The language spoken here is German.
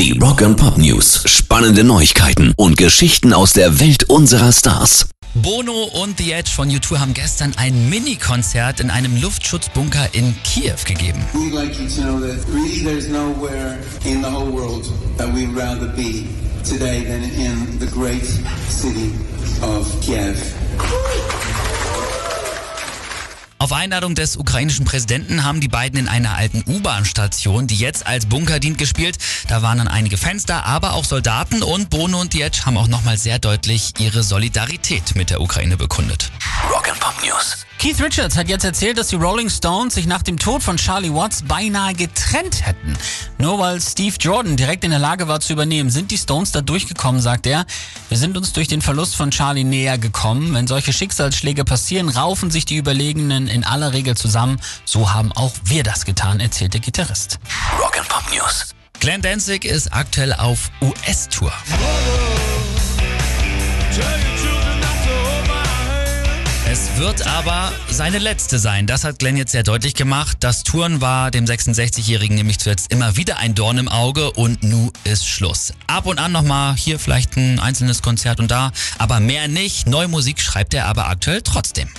Die Rock and Pop News. Spannende Neuigkeiten und Geschichten aus der Welt unserer Stars. Bono und The Edge von U2 haben gestern ein Mini-Konzert in einem Luftschutzbunker in Kiew gegeben. We'd like you to know that really there's nowhere in the whole world that we'd rather be today than in the great city of Kiev. Auf Einladung des ukrainischen Präsidenten haben die beiden in einer alten U-Bahn-Station, die jetzt als Bunker dient, gespielt. Da waren dann einige Fenster, aber auch Soldaten und Bono und Edge haben auch nochmal sehr deutlich ihre Solidarität mit der Ukraine bekundet. Rock and Pop News. Keith Richards hat jetzt erzählt, dass die Rolling Stones sich nach dem Tod von Charlie Watts beinahe getrennt hätten. Nur weil Steve Jordan direkt in der Lage war zu übernehmen, sind die Stones da durchgekommen, sagt er. Wir sind uns durch den Verlust von Charlie näher gekommen. Wenn solche Schicksalsschläge passieren, raufen sich die Überlegenen in aller Regel zusammen. So haben auch wir das getan, erzählt der Gitarrist. Rock and Pop News. Glenn Danzig ist aktuell auf US-Tour. Es wird aber seine letzte sein. Das hat Glenn jetzt sehr deutlich gemacht. Das Touren war dem 66-Jährigen nämlich zuletzt immer wieder ein Dorn im Auge und nu ist Schluss. Ab und an nochmal hier vielleicht ein einzelnes Konzert und da, aber mehr nicht. Neue Musik schreibt er aber aktuell trotzdem.